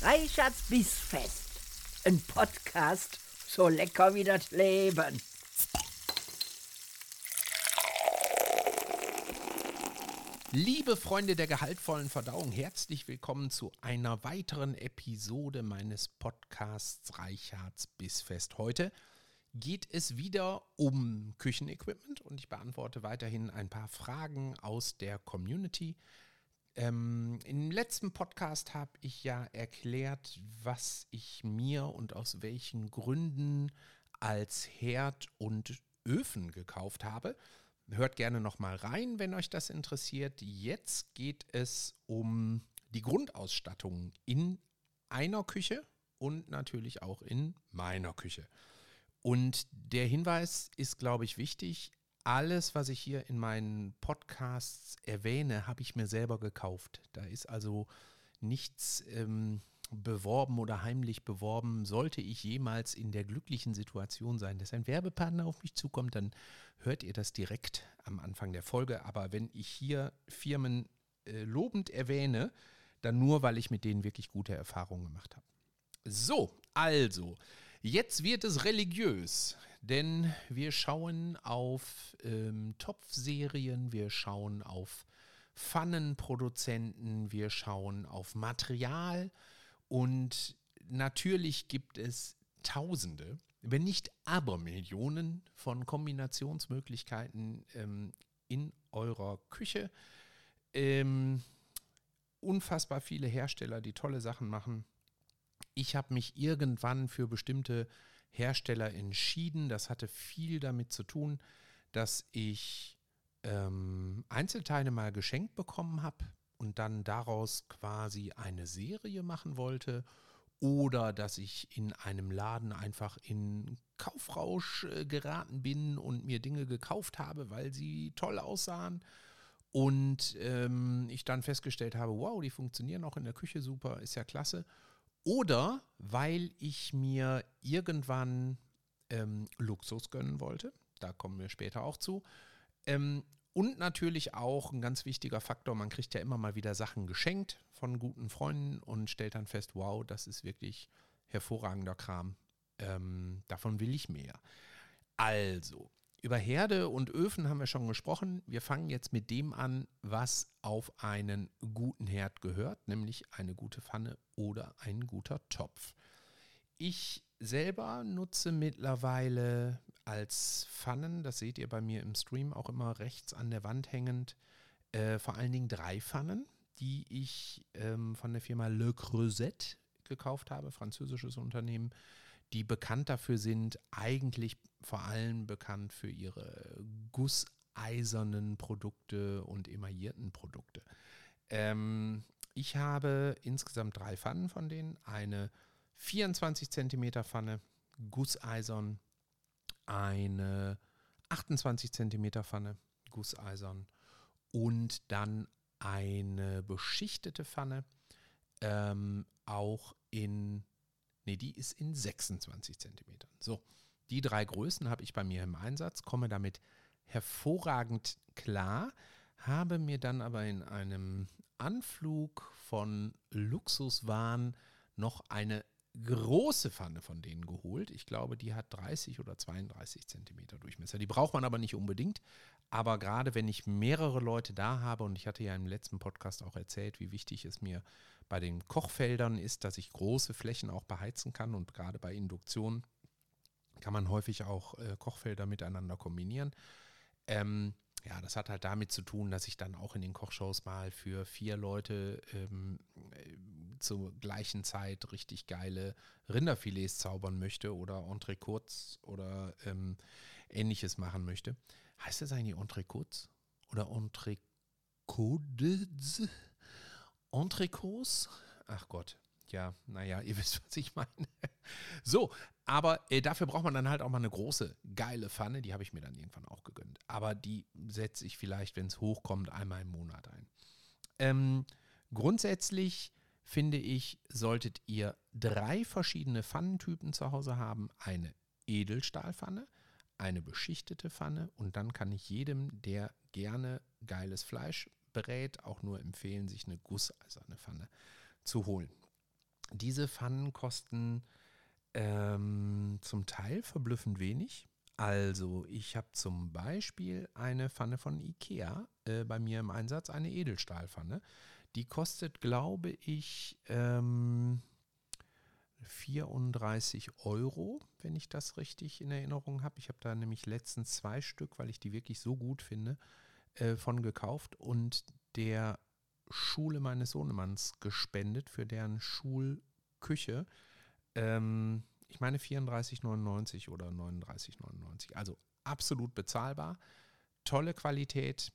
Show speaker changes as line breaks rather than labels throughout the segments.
Reichards Bissfest. Ein Podcast so lecker wie das Leben.
Liebe Freunde der gehaltvollen Verdauung, herzlich willkommen zu einer weiteren Episode meines Podcasts Reichards Bissfest. Heute geht es wieder um Küchenequipment und ich beantworte weiterhin ein paar Fragen aus der Community. Ähm, Im letzten Podcast habe ich ja erklärt, was ich mir und aus welchen Gründen als Herd und Öfen gekauft habe. Hört gerne nochmal rein, wenn euch das interessiert. Jetzt geht es um die Grundausstattung in einer Küche und natürlich auch in meiner Küche. Und der Hinweis ist, glaube ich, wichtig. Alles, was ich hier in meinen Podcasts erwähne, habe ich mir selber gekauft. Da ist also nichts ähm, beworben oder heimlich beworben. Sollte ich jemals in der glücklichen Situation sein, dass ein Werbepartner auf mich zukommt, dann hört ihr das direkt am Anfang der Folge. Aber wenn ich hier Firmen äh, lobend erwähne, dann nur, weil ich mit denen wirklich gute Erfahrungen gemacht habe. So, also, jetzt wird es religiös, denn wir schauen auf ähm, Topfserien, wir schauen auf Pfannenproduzenten, wir schauen auf Material und natürlich gibt es Tausende, wenn nicht Abermillionen von Kombinationsmöglichkeiten ähm, in eurer Küche. Ähm, unfassbar viele Hersteller, die tolle Sachen machen. Ich habe mich irgendwann für bestimmte Hersteller entschieden. Das hatte viel damit zu tun, dass ich ähm, Einzelteile mal geschenkt bekommen habe und dann daraus quasi eine Serie machen wollte oder dass ich in einem Laden einfach in Kaufrausch äh, geraten bin und mir Dinge gekauft habe, weil sie toll aussahen und ähm, ich dann festgestellt habe, wow, die funktionieren auch in der Küche super, ist ja klasse. Oder weil ich mir irgendwann ähm, Luxus gönnen wollte, da kommen wir später auch zu. Ähm, und natürlich auch ein ganz wichtiger Faktor, man kriegt ja immer mal wieder Sachen geschenkt von guten Freunden und stellt dann fest, wow, das ist wirklich hervorragender Kram. Ähm, davon will ich mehr. Also, über Herde und Öfen haben wir schon gesprochen. Wir fangen jetzt mit dem an, was auf einen guten Herd gehört, nämlich eine gute Pfanne oder ein guter Topf. Ich selber nutze mittlerweile als Pfannen, das seht ihr bei mir im Stream auch immer rechts an der Wand hängend, äh, vor allen Dingen drei Pfannen, die ich ähm, von der Firma Le Creuset gekauft habe, französisches Unternehmen, die bekannt dafür sind, eigentlich vor allem bekannt für ihre gusseisernen Produkte und emaillierten Produkte. Ähm, ich habe insgesamt drei Pfannen von denen. Eine 24 cm Pfanne, gusseisern, eine 28 cm Pfanne, gusseisern und dann eine beschichtete Pfanne, ähm, auch in, nee, die ist in 26 cm. So, die drei Größen habe ich bei mir im Einsatz, komme damit hervorragend klar, habe mir dann aber in einem Anflug von Luxuswahn noch eine große Pfanne von denen geholt. Ich glaube, die hat 30 oder 32 Zentimeter Durchmesser. Die braucht man aber nicht unbedingt. Aber gerade wenn ich mehrere Leute da habe, und ich hatte ja im letzten Podcast auch erzählt, wie wichtig es mir bei den Kochfeldern ist, dass ich große Flächen auch beheizen kann. Und gerade bei Induktion kann man häufig auch äh, Kochfelder miteinander kombinieren. Ähm, ja, das hat halt damit zu tun, dass ich dann auch in den Kochshows mal für vier Leute ähm, äh, zur gleichen Zeit richtig geile Rinderfilets zaubern möchte oder Entrecotes oder ähm, ähnliches machen möchte. Heißt das eigentlich Entrecotes oder Entrecotes? Entrecots? Ach Gott, ja, naja, ihr wisst, was ich meine. So, aber äh, dafür braucht man dann halt auch mal eine große, geile Pfanne. Die habe ich mir dann irgendwann auch gegönnt. Aber die setze ich vielleicht, wenn es hochkommt, einmal im Monat ein. Ähm, grundsätzlich finde ich, solltet ihr drei verschiedene Pfannentypen zu Hause haben. Eine Edelstahlpfanne, eine beschichtete Pfanne und dann kann ich jedem, der gerne geiles Fleisch berät, auch nur empfehlen, sich eine gusseiserne Pfanne zu holen. diese Pfannen kosten ähm, zum Teil verblüffend wenig. Also ich habe zum Beispiel eine Pfanne von Ikea äh, bei mir im Einsatz, eine Edelstahlpfanne. Die kostet, glaube ich, ähm, 34 Euro, wenn ich das richtig in Erinnerung habe. Ich habe da nämlich letztens zwei Stück, weil ich die wirklich so gut finde, äh, von gekauft und der Schule meines Sohnemanns gespendet für deren Schulküche. Ähm, ich meine 34,99 oder 39,99. Also absolut bezahlbar. Tolle Qualität.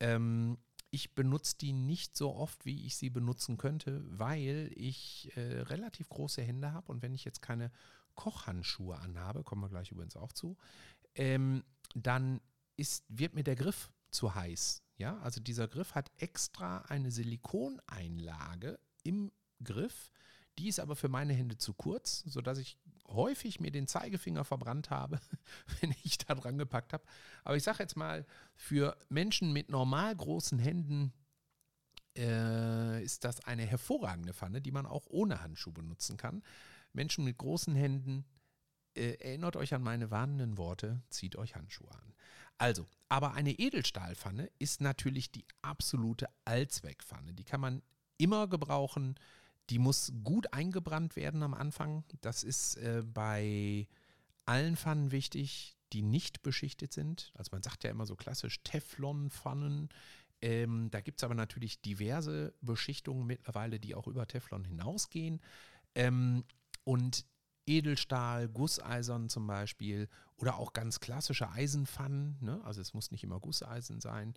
Ähm, ich benutze die nicht so oft, wie ich sie benutzen könnte, weil ich äh, relativ große Hände habe und wenn ich jetzt keine Kochhandschuhe anhabe, kommen wir gleich übrigens auch zu, ähm, dann ist, wird mir der Griff zu heiß. Ja, also dieser Griff hat extra eine Silikoneinlage im Griff, die ist aber für meine Hände zu kurz, sodass ich häufig mir den Zeigefinger verbrannt habe, wenn ich da dran gepackt habe. Aber ich sage jetzt mal, für Menschen mit normal großen Händen äh, ist das eine hervorragende Pfanne, die man auch ohne Handschuh benutzen kann. Menschen mit großen Händen, äh, erinnert euch an meine warnenden Worte, zieht euch Handschuhe an. Also, aber eine Edelstahlpfanne ist natürlich die absolute Allzweckpfanne. Die kann man immer gebrauchen die muss gut eingebrannt werden am Anfang. Das ist äh, bei allen Pfannen wichtig, die nicht beschichtet sind. Also man sagt ja immer so klassisch Teflon-Pfannen. Ähm, da gibt es aber natürlich diverse Beschichtungen mittlerweile, die auch über Teflon hinausgehen. Ähm, und Edelstahl, Gusseisern zum Beispiel oder auch ganz klassische Eisenpfannen, ne? also es muss nicht immer Gusseisen sein,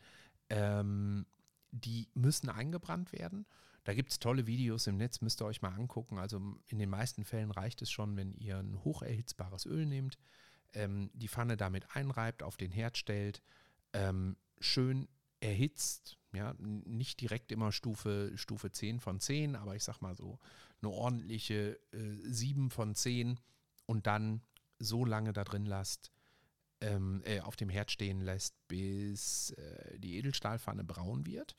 ähm, die müssen eingebrannt werden. Da gibt es tolle Videos im Netz, müsst ihr euch mal angucken. Also in den meisten Fällen reicht es schon, wenn ihr ein hocherhitzbares Öl nehmt, ähm, die Pfanne damit einreibt, auf den Herd stellt, ähm, schön erhitzt, ja, nicht direkt immer Stufe, Stufe 10 von 10, aber ich sag mal so eine ordentliche äh, 7 von 10 und dann so lange da drin lasst, ähm, äh, auf dem Herd stehen lässt, bis äh, die Edelstahlpfanne braun wird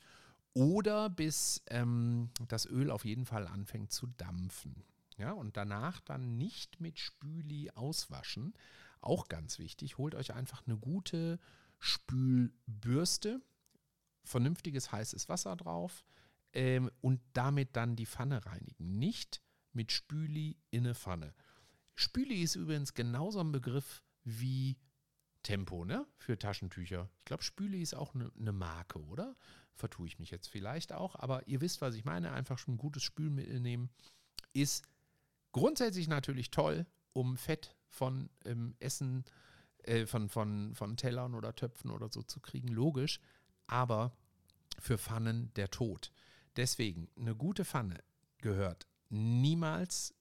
oder bis ähm, das Öl auf jeden Fall anfängt zu dampfen. Ja, und danach dann nicht mit Spüli auswaschen. Auch ganz wichtig, holt euch einfach eine gute Spülbürste, vernünftiges heißes Wasser drauf ähm, und damit dann die Pfanne reinigen. Nicht mit Spüli in eine Pfanne. Spüli ist übrigens genauso ein Begriff wie Tempo, ne? Für Taschentücher. Ich glaube, Spüli ist auch eine ne Marke, oder? Vertue ich mich jetzt vielleicht auch, aber ihr wisst, was ich meine, einfach schon ein gutes Spülmittel nehmen, ist grundsätzlich natürlich toll, um Fett von ähm, Essen, äh, von, von, von Tellern oder Töpfen oder so zu kriegen, logisch, aber für Pfannen der Tod. Deswegen, eine gute Pfanne gehört niemals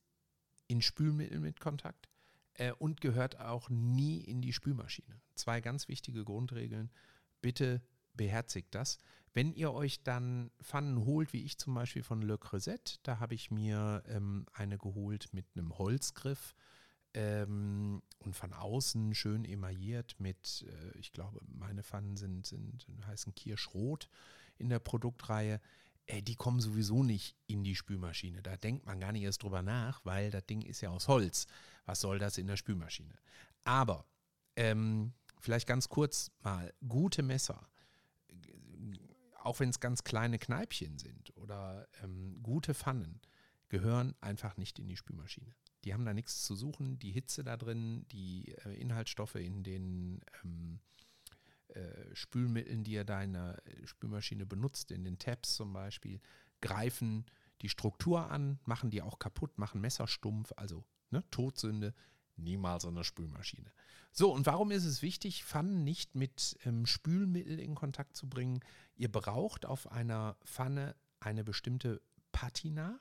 in Spülmittel mit Kontakt äh, und gehört auch nie in die Spülmaschine. Zwei ganz wichtige Grundregeln. Bitte beherzigt das. Wenn ihr euch dann Pfannen holt, wie ich zum Beispiel von Le Creuset, da habe ich mir ähm, eine geholt mit einem Holzgriff ähm, und von außen schön emailliert mit, äh, ich glaube, meine Pfannen sind, sind heißen Kirschrot in der Produktreihe. Äh, die kommen sowieso nicht in die Spülmaschine. Da denkt man gar nicht erst drüber nach, weil das Ding ist ja aus Holz. Was soll das in der Spülmaschine? Aber ähm, vielleicht ganz kurz mal, gute Messer auch wenn es ganz kleine Kneipchen sind oder ähm, gute Pfannen, gehören einfach nicht in die Spülmaschine. Die haben da nichts zu suchen. Die Hitze da drin, die äh, Inhaltsstoffe in den ähm, äh, Spülmitteln, die ihr da in der Spülmaschine benutzt, in den Tabs zum Beispiel, greifen die Struktur an, machen die auch kaputt, machen Messer stumpf, also ne, Todsünde, niemals in der Spülmaschine. So, und warum ist es wichtig, Pfannen nicht mit ähm, Spülmittel in Kontakt zu bringen? Ihr braucht auf einer Pfanne eine bestimmte Patina,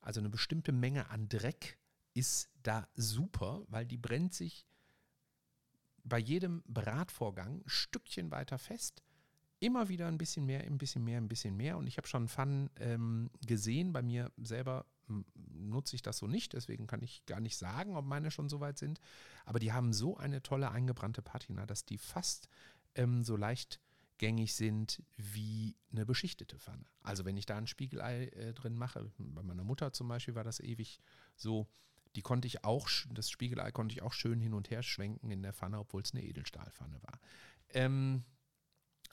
also eine bestimmte Menge an Dreck ist da super, weil die brennt sich bei jedem Bratvorgang ein Stückchen weiter fest. Immer wieder ein bisschen mehr, ein bisschen mehr, ein bisschen mehr. Und ich habe schon Pfannen ähm, gesehen bei mir selber nutze ich das so nicht, deswegen kann ich gar nicht sagen, ob meine schon so weit sind. Aber die haben so eine tolle eingebrannte Patina, dass die fast ähm, so leicht gängig sind wie eine beschichtete Pfanne. Also wenn ich da ein Spiegelei äh, drin mache, bei meiner Mutter zum Beispiel war das ewig so, die konnte ich auch, das Spiegelei konnte ich auch schön hin und her schwenken in der Pfanne, obwohl es eine Edelstahlpfanne war. Ähm,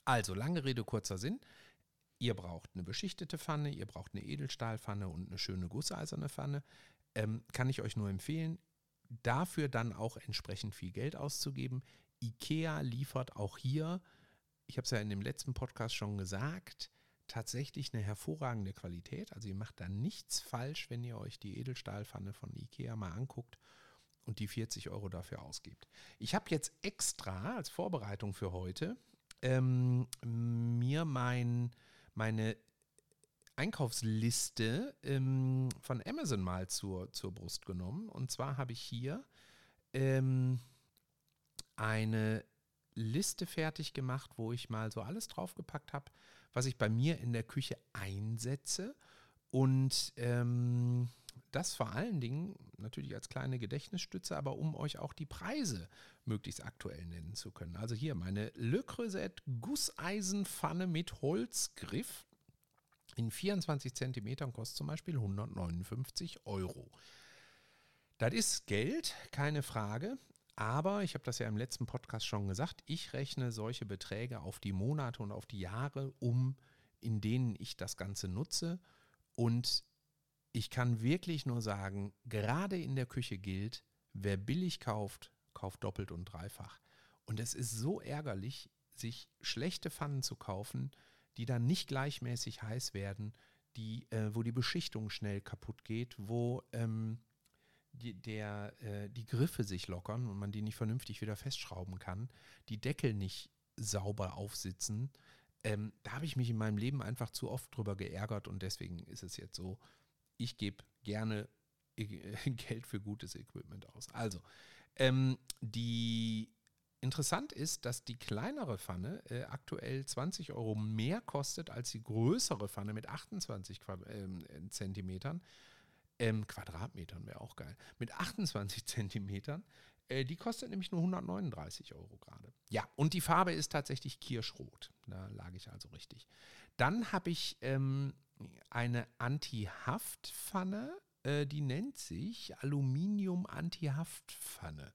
also, lange Rede, kurzer Sinn. Ihr braucht eine beschichtete Pfanne, ihr braucht eine Edelstahlpfanne und eine schöne gusseiserne Pfanne. Ähm, kann ich euch nur empfehlen, dafür dann auch entsprechend viel Geld auszugeben. IKEA liefert auch hier, ich habe es ja in dem letzten Podcast schon gesagt, tatsächlich eine hervorragende Qualität. Also ihr macht da nichts falsch, wenn ihr euch die Edelstahlpfanne von IKEA mal anguckt und die 40 Euro dafür ausgibt. Ich habe jetzt extra als Vorbereitung für heute ähm, mir mein, meine Einkaufsliste ähm, von Amazon mal zur, zur Brust genommen. Und zwar habe ich hier ähm, eine Liste fertig gemacht, wo ich mal so alles draufgepackt habe, was ich bei mir in der Küche einsetze. Und ähm, das vor allen Dingen natürlich als kleine Gedächtnisstütze, aber um euch auch die Preise möglichst aktuell nennen zu können. Also hier meine Le Creuset Gusseisenpfanne mit Holzgriff in 24 Zentimetern kostet zum Beispiel 159 Euro. Das ist Geld, keine Frage. Aber ich habe das ja im letzten Podcast schon gesagt, ich rechne solche Beträge auf die Monate und auf die Jahre um, in denen ich das Ganze nutze. Und ich kann wirklich nur sagen, gerade in der Küche gilt, wer billig kauft, kauft doppelt und dreifach. Und es ist so ärgerlich, sich schlechte Pfannen zu kaufen, die dann nicht gleichmäßig heiß werden, die, äh, wo die Beschichtung schnell kaputt geht, wo ähm, die, der, äh, die Griffe sich lockern und man die nicht vernünftig wieder festschrauben kann, die Deckel nicht sauber aufsitzen. Ähm, da habe ich mich in meinem Leben einfach zu oft drüber geärgert und deswegen ist es jetzt so, ich gebe gerne Geld für gutes Equipment aus. Also, ähm, die interessant ist, dass die kleinere Pfanne äh, aktuell 20 Euro mehr kostet als die größere Pfanne mit 28 Quadrat, ähm, Zentimetern. Ähm, Quadratmetern wäre auch geil. Mit 28 Zentimetern. Äh, die kostet nämlich nur 139 Euro gerade. Ja, und die Farbe ist tatsächlich Kirschrot. Da lag ich also richtig. Dann habe ich ähm, eine Anti-Haft-Pfanne, äh, die nennt sich Aluminium-Anti-Haft-Pfanne.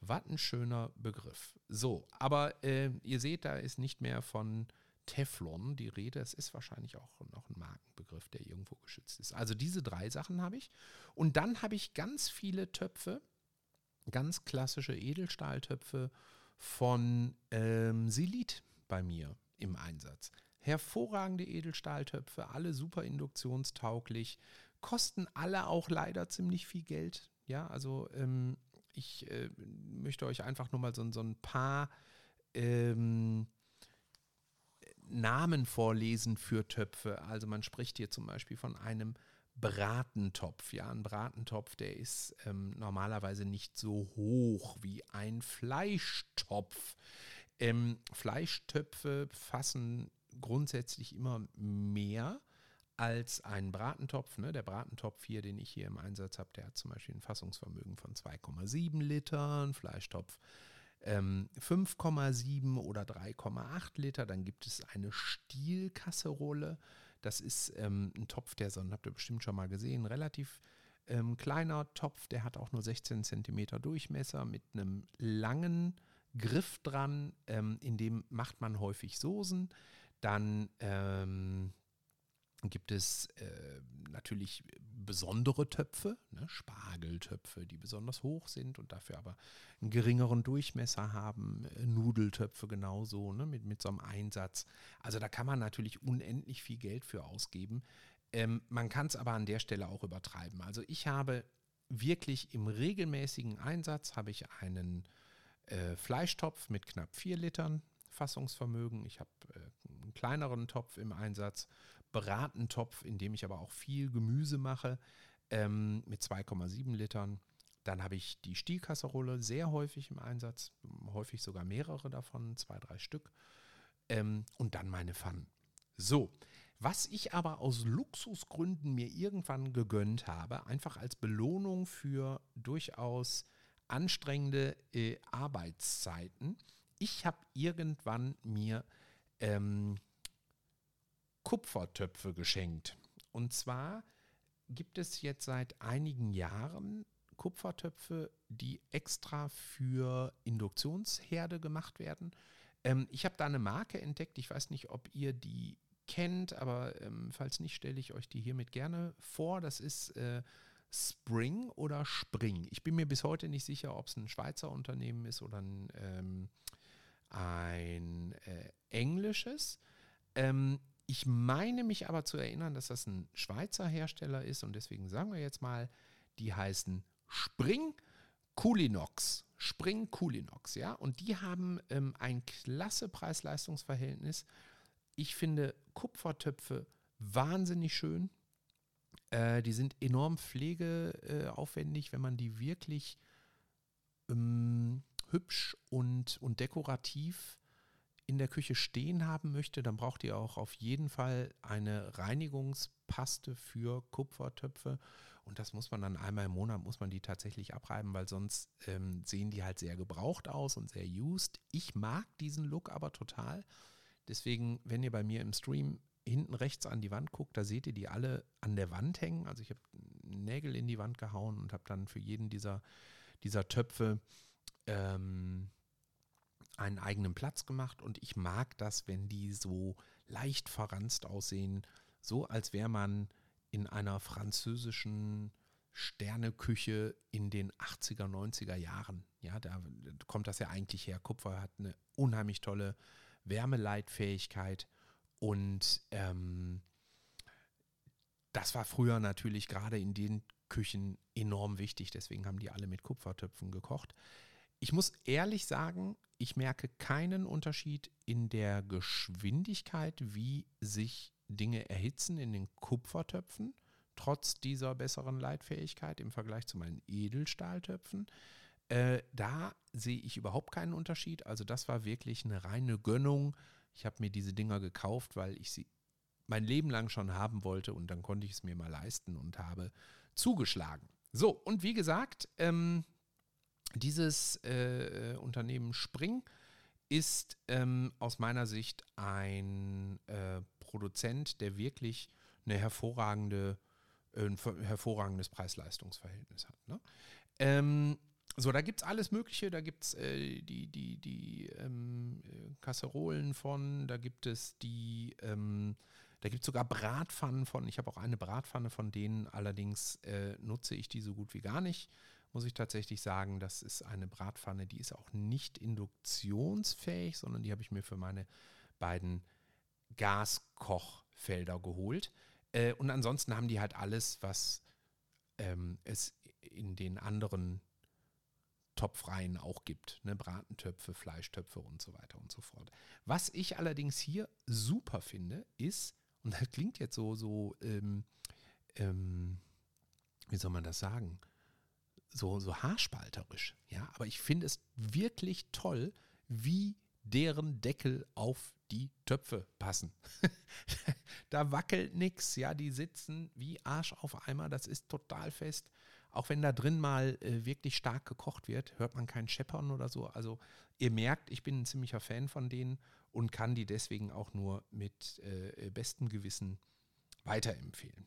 Was ein schöner Begriff. So, aber äh, ihr seht, da ist nicht mehr von Teflon die Rede. Es ist wahrscheinlich auch noch ein Markenbegriff, der irgendwo geschützt ist. Also diese drei Sachen habe ich. Und dann habe ich ganz viele Töpfe, ganz klassische Edelstahltöpfe von ähm, Silit bei mir im Einsatz. Hervorragende Edelstahltöpfe, alle super induktionstauglich, kosten alle auch leider ziemlich viel Geld. Ja, also ähm, ich äh, möchte euch einfach nur mal so, so ein paar ähm, Namen vorlesen für Töpfe. Also man spricht hier zum Beispiel von einem Bratentopf. Ja, ein Bratentopf, der ist ähm, normalerweise nicht so hoch wie ein Fleischtopf. Ähm, Fleischtöpfe fassen grundsätzlich immer mehr als ein Bratentopf. Ne? Der Bratentopf hier, den ich hier im Einsatz habe, der hat zum Beispiel ein Fassungsvermögen von 2,7 Litern, Fleischtopf ähm, 5,7 oder 3,8 Liter. Dann gibt es eine Stielkasserolle. Das ist ähm, ein Topf, der, so habt ihr bestimmt schon mal gesehen, relativ ähm, kleiner Topf, der hat auch nur 16 cm Durchmesser mit einem langen Griff dran, ähm, in dem macht man häufig Soßen. Dann ähm, gibt es äh, natürlich besondere Töpfe, ne, Spargeltöpfe, die besonders hoch sind und dafür aber einen geringeren Durchmesser haben, äh, Nudeltöpfe genauso, ne, mit, mit so einem Einsatz. Also da kann man natürlich unendlich viel Geld für ausgeben. Ähm, man kann es aber an der Stelle auch übertreiben. Also ich habe wirklich im regelmäßigen Einsatz habe ich einen äh, Fleischtopf mit knapp 4 Litern Fassungsvermögen. Ich habe äh, kleineren Topf im Einsatz Bratentopf, in dem ich aber auch viel Gemüse mache, ähm, mit 2,7 Litern. Dann habe ich die Stielkasserolle sehr häufig im Einsatz, häufig sogar mehrere davon, zwei, drei Stück. Ähm, und dann meine Pfannen. So, was ich aber aus Luxusgründen mir irgendwann gegönnt habe, einfach als Belohnung für durchaus anstrengende äh, Arbeitszeiten. Ich habe irgendwann mir ähm, Kupfertöpfe geschenkt. Und zwar gibt es jetzt seit einigen Jahren Kupfertöpfe, die extra für Induktionsherde gemacht werden. Ähm, ich habe da eine Marke entdeckt. Ich weiß nicht, ob ihr die kennt, aber ähm, falls nicht, stelle ich euch die hiermit gerne vor. Das ist äh, Spring oder Spring. Ich bin mir bis heute nicht sicher, ob es ein Schweizer Unternehmen ist oder ein, ähm, ein äh, englisches. Ähm, ich meine mich aber zu erinnern, dass das ein Schweizer Hersteller ist und deswegen sagen wir jetzt mal, die heißen Spring Coolinox. Spring Coolinox, ja. Und die haben ähm, ein klasse Preis-Leistungs-Verhältnis. Ich finde Kupfertöpfe wahnsinnig schön. Äh, die sind enorm pflegeaufwendig, wenn man die wirklich ähm, hübsch und, und dekorativ in der Küche stehen haben möchte, dann braucht ihr auch auf jeden Fall eine Reinigungspaste für Kupfertöpfe. Und das muss man dann einmal im Monat, muss man die tatsächlich abreiben, weil sonst ähm, sehen die halt sehr gebraucht aus und sehr used. Ich mag diesen Look aber total. Deswegen, wenn ihr bei mir im Stream hinten rechts an die Wand guckt, da seht ihr die alle an der Wand hängen. Also ich habe Nägel in die Wand gehauen und habe dann für jeden dieser, dieser Töpfe ähm, einen eigenen Platz gemacht und ich mag das, wenn die so leicht verranzt aussehen, so als wäre man in einer französischen Sterneküche in den 80er, 90er Jahren. Ja, da kommt das ja eigentlich her. Kupfer hat eine unheimlich tolle Wärmeleitfähigkeit und ähm, das war früher natürlich gerade in den Küchen enorm wichtig. Deswegen haben die alle mit Kupfertöpfen gekocht. Ich muss ehrlich sagen, ich merke keinen Unterschied in der Geschwindigkeit, wie sich Dinge erhitzen in den Kupfertöpfen, trotz dieser besseren Leitfähigkeit im Vergleich zu meinen Edelstahltöpfen. Äh, da sehe ich überhaupt keinen Unterschied. Also das war wirklich eine reine Gönnung. Ich habe mir diese Dinger gekauft, weil ich sie mein Leben lang schon haben wollte und dann konnte ich es mir mal leisten und habe zugeschlagen. So, und wie gesagt, ähm, dieses äh, Unternehmen Spring ist ähm, aus meiner Sicht ein äh, Produzent, der wirklich eine hervorragende, äh, ein hervorragendes Preis-Leistungs-Verhältnis hat. Ne? Ähm, so, da gibt es alles Mögliche. Da gibt es äh, die, die, die ähm, Kasserolen von, da gibt es die, ähm, da gibt sogar Bratpfannen von. Ich habe auch eine Bratpfanne von denen, allerdings äh, nutze ich die so gut wie gar nicht muss ich tatsächlich sagen, das ist eine Bratpfanne, die ist auch nicht induktionsfähig, sondern die habe ich mir für meine beiden Gaskochfelder geholt. Äh, und ansonsten haben die halt alles, was ähm, es in den anderen Topfreihen auch gibt. Ne? Bratentöpfe, Fleischtöpfe und so weiter und so fort. Was ich allerdings hier super finde, ist, und das klingt jetzt so, so, ähm, ähm, wie soll man das sagen? So, so haarspalterisch. Ja, aber ich finde es wirklich toll, wie deren Deckel auf die Töpfe passen. da wackelt nichts, ja, die sitzen wie Arsch auf Eimer, das ist total fest. Auch wenn da drin mal äh, wirklich stark gekocht wird, hört man kein Scheppern oder so. Also ihr merkt, ich bin ein ziemlicher Fan von denen und kann die deswegen auch nur mit äh, bestem Gewissen weiterempfehlen.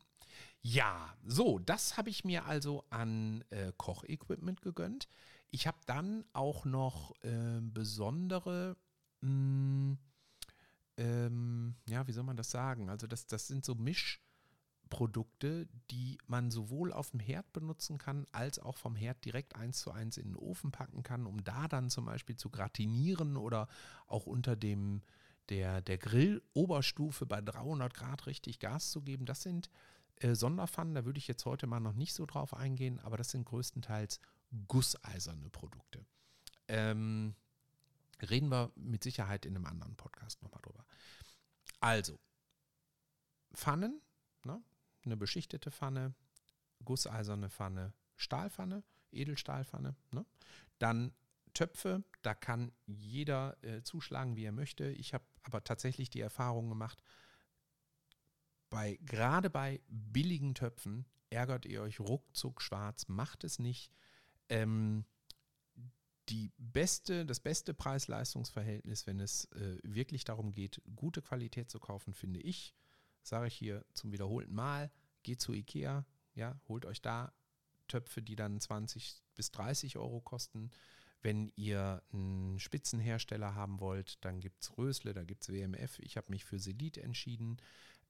Ja, so, das habe ich mir also an äh, Kochequipment gegönnt. Ich habe dann auch noch äh, besondere, mh, hm, ähm, ja, wie soll man das sagen? Also das, das sind so Mischprodukte, die man sowohl auf dem Herd benutzen kann, als auch vom Herd direkt eins zu eins in den Ofen packen kann, um da dann zum Beispiel zu gratinieren oder auch unter dem der, der Grilloberstufe bei 300 Grad richtig Gas zu geben. Das sind äh, Sonderpfannen, da würde ich jetzt heute mal noch nicht so drauf eingehen, aber das sind größtenteils gusseiserne Produkte. Ähm, reden wir mit Sicherheit in einem anderen Podcast nochmal drüber. Also, Pfannen, ne? eine beschichtete Pfanne, gusseiserne Pfanne, Stahlpfanne, Edelstahlpfanne. Ne? Dann Töpfe, da kann jeder äh, zuschlagen, wie er möchte. Ich habe aber tatsächlich die Erfahrung gemacht, bei, gerade bei billigen Töpfen ärgert ihr euch ruckzuck schwarz, macht es nicht. Ähm, die beste, das beste Preis-Leistungs-Verhältnis, wenn es äh, wirklich darum geht, gute Qualität zu kaufen, finde ich, sage ich hier zum wiederholten Mal, geht zu Ikea, ja, holt euch da Töpfe, die dann 20 bis 30 Euro kosten. Wenn ihr einen Spitzenhersteller haben wollt, dann gibt es Rösle, da gibt es WMF. Ich habe mich für Selit entschieden.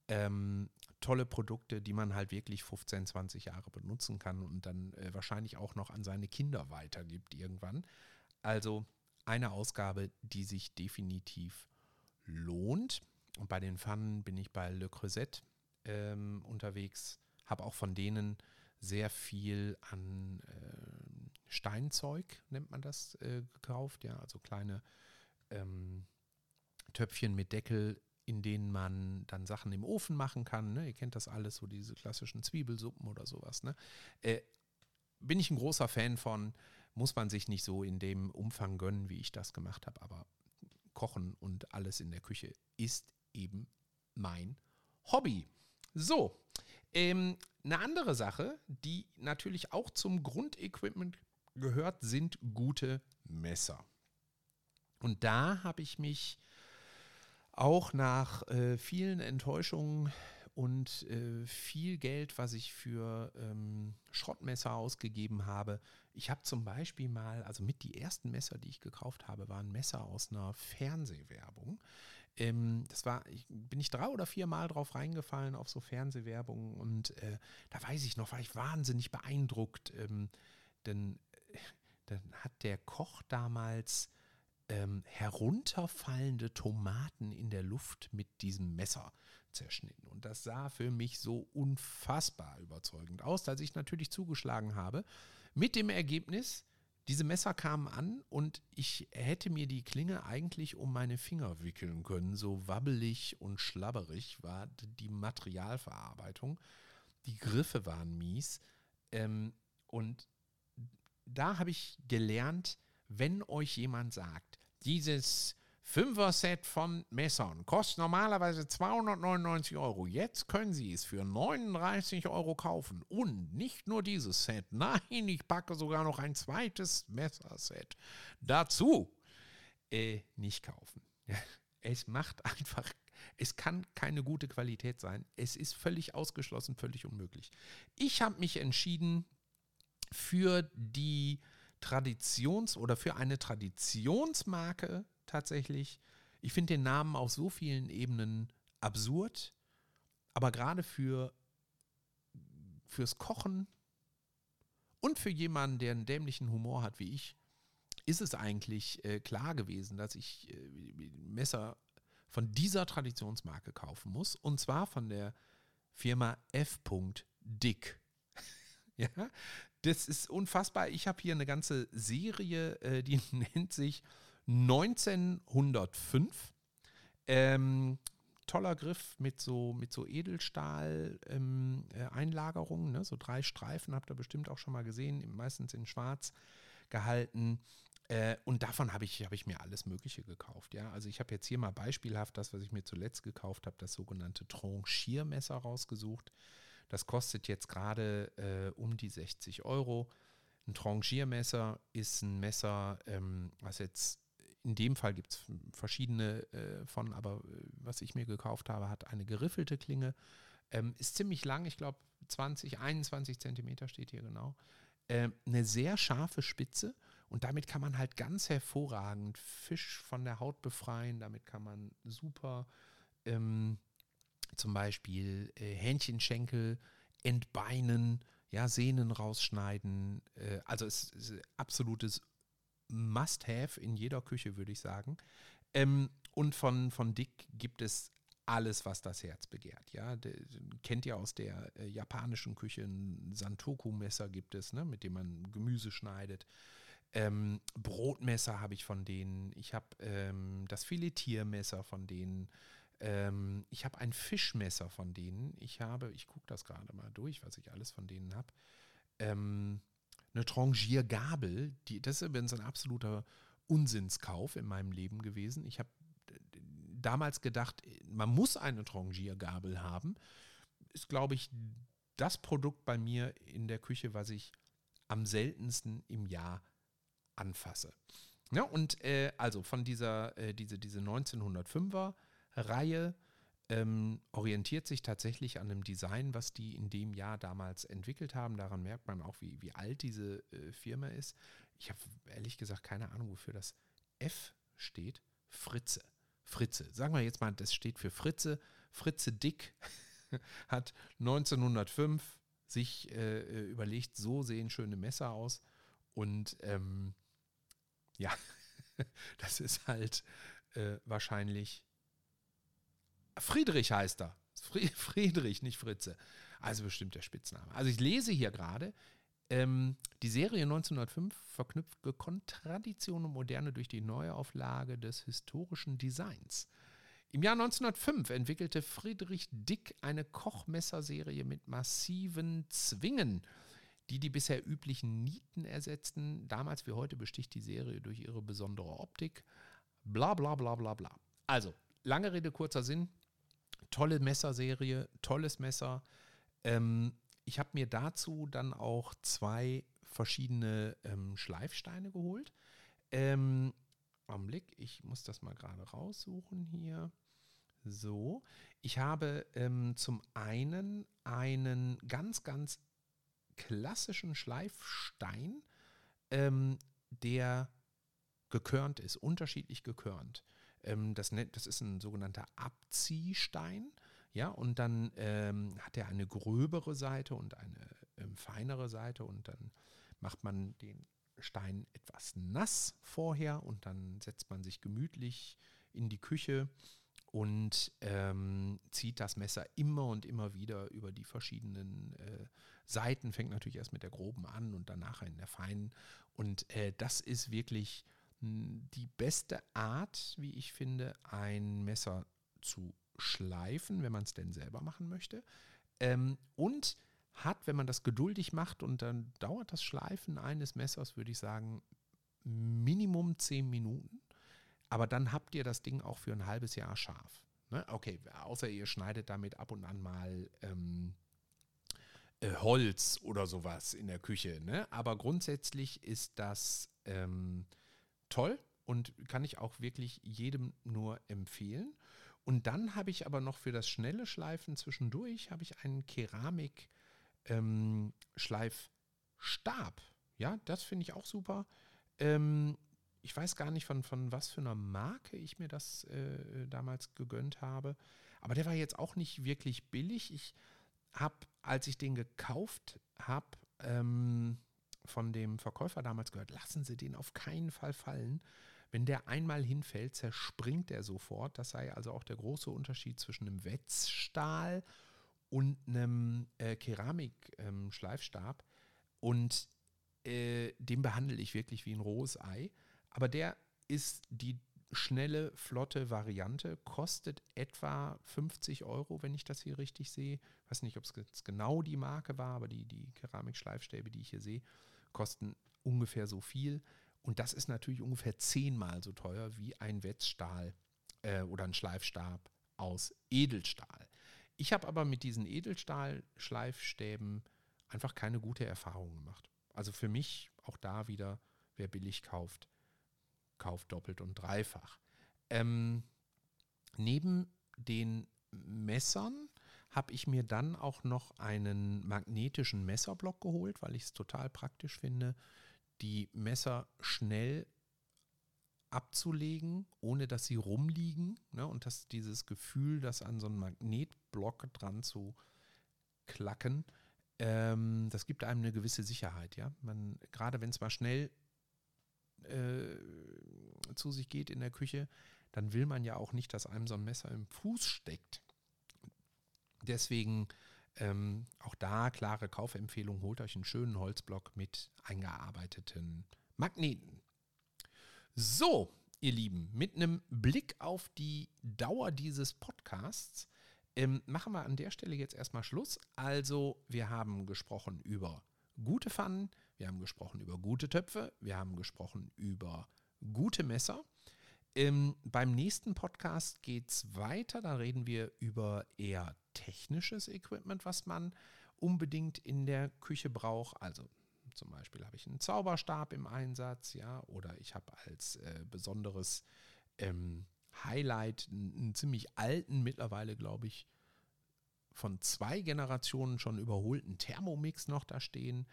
Ähm, tolle Produkte, die man halt wirklich 15, 20 Jahre benutzen kann und dann äh, wahrscheinlich auch noch an seine Kinder weitergibt irgendwann. Also eine Ausgabe, die sich definitiv lohnt. Und bei den Pfannen bin ich bei Le Creuset ähm, unterwegs, habe auch von denen sehr viel an äh, Steinzeug, nennt man das, äh, gekauft. Ja, also kleine ähm, Töpfchen mit Deckel, in denen man dann Sachen im Ofen machen kann. Ne? Ihr kennt das alles, so diese klassischen Zwiebelsuppen oder sowas. Ne? Äh, bin ich ein großer Fan von, muss man sich nicht so in dem Umfang gönnen, wie ich das gemacht habe, aber Kochen und alles in der Küche ist eben mein Hobby. So, ähm, eine andere Sache, die natürlich auch zum Grundequipment gehört, sind gute Messer. Und da habe ich mich auch nach äh, vielen Enttäuschungen und äh, viel Geld, was ich für ähm, Schrottmesser ausgegeben habe. Ich habe zum Beispiel mal, also mit die ersten Messer, die ich gekauft habe, waren Messer aus einer Fernsehwerbung. Ähm, das war, ich, bin ich drei oder vier Mal drauf reingefallen auf so Fernsehwerbung und äh, da weiß ich noch, war ich wahnsinnig beeindruckt, ähm, denn äh, dann hat der Koch damals ähm, herunterfallende Tomaten in der Luft mit diesem Messer zerschnitten. Und das sah für mich so unfassbar überzeugend aus, dass ich natürlich zugeschlagen habe. Mit dem Ergebnis, diese Messer kamen an und ich hätte mir die Klinge eigentlich um meine Finger wickeln können. So wabbelig und schlabberig war die Materialverarbeitung. Die Griffe waren mies. Ähm, und da habe ich gelernt, wenn euch jemand sagt, dieses Fünfer-Set von Messern kostet normalerweise 299 Euro. Jetzt können Sie es für 39 Euro kaufen. Und nicht nur dieses Set. Nein, ich packe sogar noch ein zweites Messerset dazu. Äh, nicht kaufen. Es macht einfach, es kann keine gute Qualität sein. Es ist völlig ausgeschlossen, völlig unmöglich. Ich habe mich entschieden für die Traditions- oder für eine Traditionsmarke tatsächlich. Ich finde den Namen auf so vielen Ebenen absurd, aber gerade für fürs Kochen und für jemanden, der einen dämlichen Humor hat wie ich, ist es eigentlich äh, klar gewesen, dass ich äh, Messer von dieser Traditionsmarke kaufen muss. Und zwar von der Firma F. Dick. ja, das ist unfassbar. Ich habe hier eine ganze Serie, äh, die nennt sich 1905. Ähm, toller Griff mit so, mit so Edelstahl-Einlagerungen, ähm, äh, ne? so drei Streifen, habt ihr bestimmt auch schon mal gesehen, meistens in schwarz gehalten. Äh, und davon habe ich, hab ich mir alles Mögliche gekauft. Ja? Also ich habe jetzt hier mal beispielhaft das, was ich mir zuletzt gekauft habe, das sogenannte Tranchiermesser rausgesucht. Das kostet jetzt gerade äh, um die 60 Euro. Ein Tranchiermesser ist ein Messer, ähm, was jetzt in dem Fall gibt es verschiedene äh, von, aber äh, was ich mir gekauft habe, hat eine geriffelte Klinge. Ähm, ist ziemlich lang, ich glaube 20, 21 Zentimeter steht hier genau. Ähm, eine sehr scharfe Spitze und damit kann man halt ganz hervorragend Fisch von der Haut befreien. Damit kann man super ähm, zum Beispiel äh, Hähnchenschenkel entbeinen, ja, Sehnen rausschneiden. Äh, also es ist absolutes Must-Have in jeder Küche, würde ich sagen. Ähm, und von, von Dick gibt es alles, was das Herz begehrt. Ja, de, kennt ihr aus der äh, japanischen Küche ein Santoku-Messer gibt es, ne, mit dem man Gemüse schneidet. Ähm, Brotmesser habe ich von denen. Ich habe ähm, das Filetiermesser von denen. Ähm, ich habe ein Fischmesser von denen. Ich habe, ich gucke das gerade mal durch, was ich alles von denen habe. Ähm, eine Trangiergabel, die, das ist übrigens ein absoluter Unsinnskauf in meinem Leben gewesen. Ich habe damals gedacht, man muss eine Trangiergabel haben. Ist, glaube ich, das Produkt bei mir in der Küche, was ich am seltensten im Jahr anfasse. Ja, und äh, also von dieser äh, diese, diese 1905er Reihe ähm, orientiert sich tatsächlich an einem Design, was die in dem Jahr damals entwickelt haben. Daran merkt man auch, wie, wie alt diese äh, Firma ist. Ich habe ehrlich gesagt keine Ahnung, wofür das F steht. Fritze. Fritze. Sagen wir jetzt mal, das steht für Fritze. Fritze Dick hat 1905 sich äh, äh, überlegt, so sehen schöne Messer aus. Und ähm, ja, das ist halt äh, wahrscheinlich Friedrich heißt er. Friedrich, nicht Fritze. Also bestimmt der Spitzname. Also ich lese hier gerade, ähm, die Serie 1905 verknüpft gekonnt Tradition und Moderne durch die Neuauflage des historischen Designs. Im Jahr 1905 entwickelte Friedrich Dick eine Kochmesserserie mit massiven Zwingen, die die bisher üblichen Nieten ersetzten. Damals wie heute besticht die Serie durch ihre besondere Optik. Bla bla bla bla bla. Also, lange Rede, kurzer Sinn. Tolle Messerserie, tolles Messer. Ähm, ich habe mir dazu dann auch zwei verschiedene ähm, Schleifsteine geholt. Ähm, Augenblick, ich muss das mal gerade raussuchen hier. So, ich habe ähm, zum einen einen ganz, ganz klassischen Schleifstein, ähm, der gekörnt ist, unterschiedlich gekörnt. Ähm, das, das ist ein sogenannter Abziehstein. Ja, und dann ähm, hat er eine gröbere Seite und eine ähm, feinere Seite und dann macht man den Stein etwas nass vorher und dann setzt man sich gemütlich in die Küche und ähm, zieht das Messer immer und immer wieder über die verschiedenen äh, Seiten, fängt natürlich erst mit der groben an und danach in der feinen. Und äh, das ist wirklich die beste Art, wie ich finde, ein Messer zu schleifen, wenn man es denn selber machen möchte. Ähm, und hat, wenn man das geduldig macht und dann dauert das Schleifen eines Messers, würde ich sagen, Minimum zehn Minuten. Aber dann habt ihr das Ding auch für ein halbes Jahr scharf. Ne? Okay, außer ihr schneidet damit ab und an mal ähm, äh, Holz oder sowas in der Küche. Ne? Aber grundsätzlich ist das ähm, toll und kann ich auch wirklich jedem nur empfehlen. Und dann habe ich aber noch für das schnelle Schleifen zwischendurch habe ich einen Keramik ähm, Schleifstab. Ja, das finde ich auch super. Ähm, ich weiß gar nicht, von, von was für einer Marke ich mir das äh, damals gegönnt habe. Aber der war jetzt auch nicht wirklich billig. Ich habe, als ich den gekauft habe, ähm, von dem Verkäufer damals gehört, lassen Sie den auf keinen Fall fallen. Wenn der einmal hinfällt, zerspringt er sofort. Das sei also auch der große Unterschied zwischen einem Wetzstahl und einem äh, Keramik-Schleifstab. Ähm, und äh, den behandle ich wirklich wie ein rohes Ei. Aber der ist die schnelle, flotte Variante, kostet etwa 50 Euro, wenn ich das hier richtig sehe. Ich weiß nicht, ob es genau die Marke war, aber die, die Keramikschleifstäbe, die ich hier sehe, kosten ungefähr so viel. Und das ist natürlich ungefähr zehnmal so teuer wie ein Wetzstahl äh, oder ein Schleifstab aus Edelstahl. Ich habe aber mit diesen Edelstahl-Schleifstäben einfach keine gute Erfahrung gemacht. Also für mich auch da wieder, wer billig kauft, kauft doppelt und dreifach. Ähm, neben den Messern habe ich mir dann auch noch einen magnetischen Messerblock geholt, weil ich es total praktisch finde, die Messer schnell abzulegen, ohne dass sie rumliegen. Ne? Und dass dieses Gefühl, das an so einen Magnetblock dran zu klacken, ähm, das gibt einem eine gewisse Sicherheit. Ja? Man, gerade wenn es mal schnell äh, zu sich geht in der Küche, dann will man ja auch nicht, dass einem so ein Messer im Fuß steckt. Deswegen ähm, auch da klare Kaufempfehlung, holt euch einen schönen Holzblock mit eingearbeiteten Magneten. So, ihr Lieben, mit einem Blick auf die Dauer dieses Podcasts ähm, machen wir an der Stelle jetzt erstmal Schluss. Also, wir haben gesprochen über gute Pfannen, wir haben gesprochen über gute Töpfe, wir haben gesprochen über gute Messer. Ähm, beim nächsten Podcast geht es weiter. Da reden wir über eher technisches Equipment, was man unbedingt in der Küche braucht. Also zum Beispiel habe ich einen Zauberstab im Einsatz, ja, oder ich habe als äh, besonderes ähm, Highlight einen, ziemlich alten, mittlerweile glaube ich, von zwei Generationen schon überholten Thermomix noch da stehen.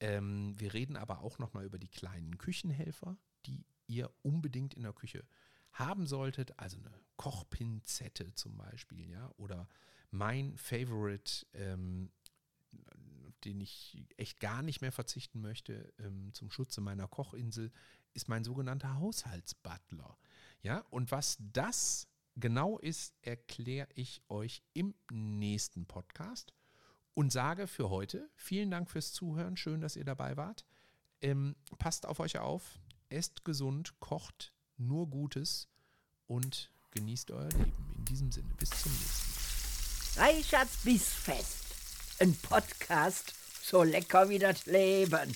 Ähm, wir reden aber auch noch mal über die kleinen Küchenhelfer, die ihr unbedingt in der Küche haben solltet. Also eine Kochpinzette zum Beispiel, ja, oder mein Favorite, ähm, den ich echt gar nicht mehr verzichten möchte ähm, zum Schutze meiner Kochinsel, ist mein sogenannter Haushaltsbutler. Ja, und was das genau ist, erkläre ich euch im nächsten Podcast und sage für heute vielen Dank fürs Zuhören. Schön, dass ihr dabei wart. Ähm, passt auf euch auf, esst gesund, kocht nur Gutes und genießt euer Leben. In diesem Sinne, bis zum nächsten
Mal. Reichards Bissfest. Ein Podcast so lecker wie das Leben.